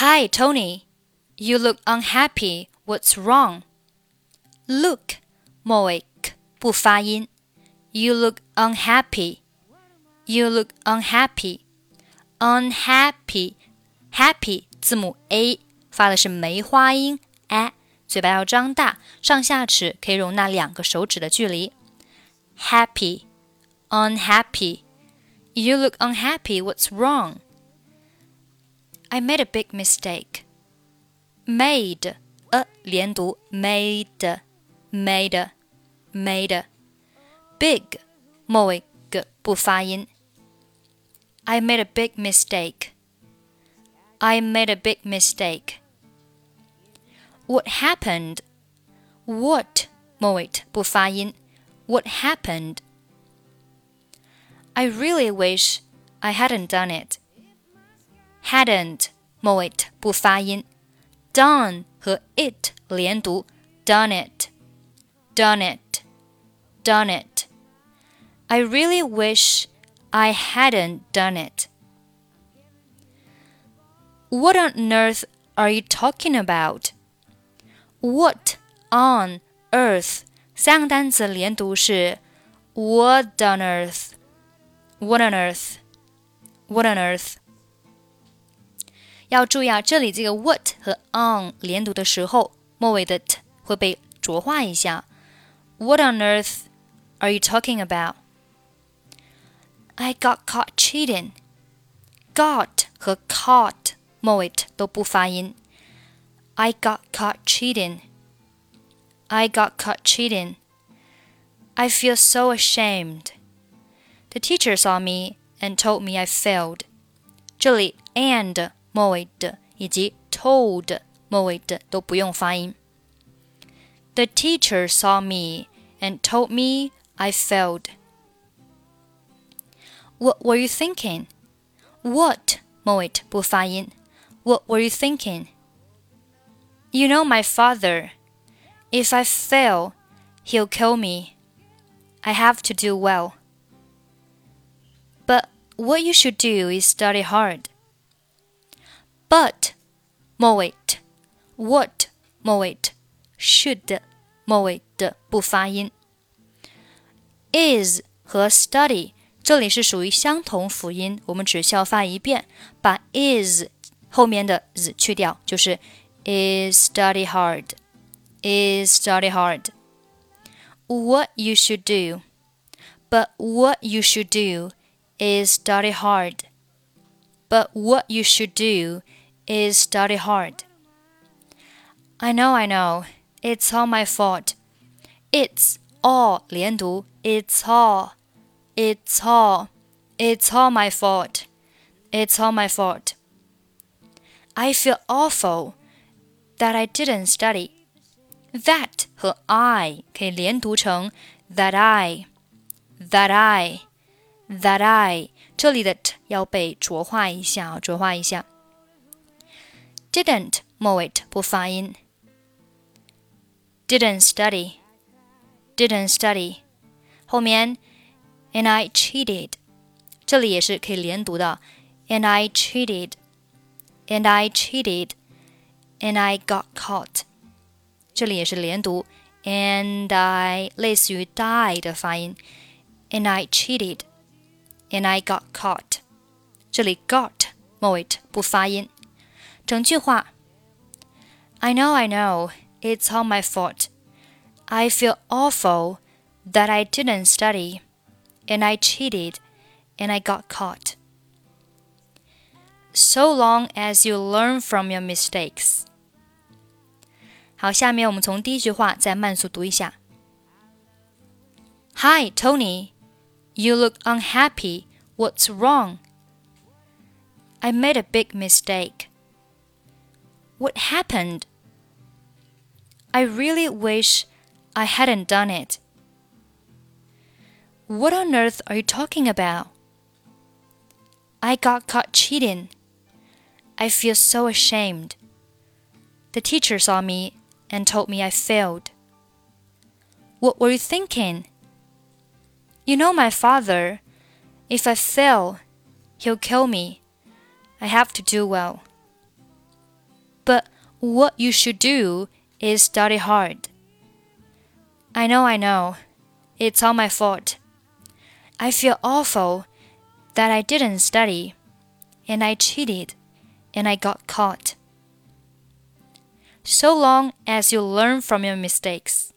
Hi, Tony. You look unhappy. What's wrong? Look 末尾 k 不发音。You look unhappy. You look unhappy. Unhappy. Happy 字母 a 发的是梅花音 a，嘴巴要张大，上下齿可以容纳两个手指的距离。Happy. Unhappy. You look unhappy. What's wrong? I made a big mistake. Made a 连读，made made made big 末尾 g 不发音。I made a big mistake. I made a big mistake. What happened? What 末尾不发音。What happened? I really wish I hadn't done it hadn't 末尾不发音，done 和 it 连读，done it, done it, done it. I really wish I hadn't done it. What on earth are you talking about? What on earth 三个单词连读是 What on earth? What on earth? What on earth? 要注意啊，这里这个 what 和 on 连读的时候，末尾的 t 会被浊化一下。What on earth are you talking about? I got caught cheating. Got 和 caught 末尾 t 都不发音。I got caught cheating. I got caught cheating. I feel so ashamed. The teacher saw me and told me I failed. 这里 and 末尾的以及 told 末尾的都不用发音。The teacher saw me and told me I failed. What were you thinking? What 末尾不发音。What were you thinking? You know my father. If I fail, he'll kill me. I have to do well. But what you should do is study hard. But 末尾 what 末尾 should 末尾的不发音。is 和 study 这里是属于相同辅音，我们只需要发一遍，把 is 后面的 z 去掉，就是 is study hard, is study hard. What you should do, but what you should do is study hard. But what you should do is study hard. I know, I know. It's all my fault. It's all 连读 It's all. It's all. It's all my fault. It's all my fault. I feel awful that I didn't study. That 和 I 可以连读成 that I, that I, that I。这里的 t 要被浊化一下，浊化一下。 didn't 末尾不发音。didn't study, didn't study，后面 and I cheated，这里也是可以连读的。and I cheated, and I cheated, and I got caught，这里也是连读。and I 类似于 die 的发音。and I cheated, and I got caught，这里 got 末尾不发音。 整句话：I know, I know, it's all my fault. I feel awful that I didn't study, and I cheated, and I got caught. So long as you learn from your mistakes. 好，下面我们从第一句话再慢速读一下。Hi, Tony. You look unhappy. What's wrong? I made a big mistake. What happened? I really wish I hadn't done it. What on earth are you talking about? I got caught cheating. I feel so ashamed. The teacher saw me and told me I failed. What were you thinking? You know my father. If I fail, he'll kill me. I have to do well. But what you should do is study hard. I know, I know. It's all my fault. I feel awful that I didn't study, and I cheated, and I got caught. So long as you learn from your mistakes.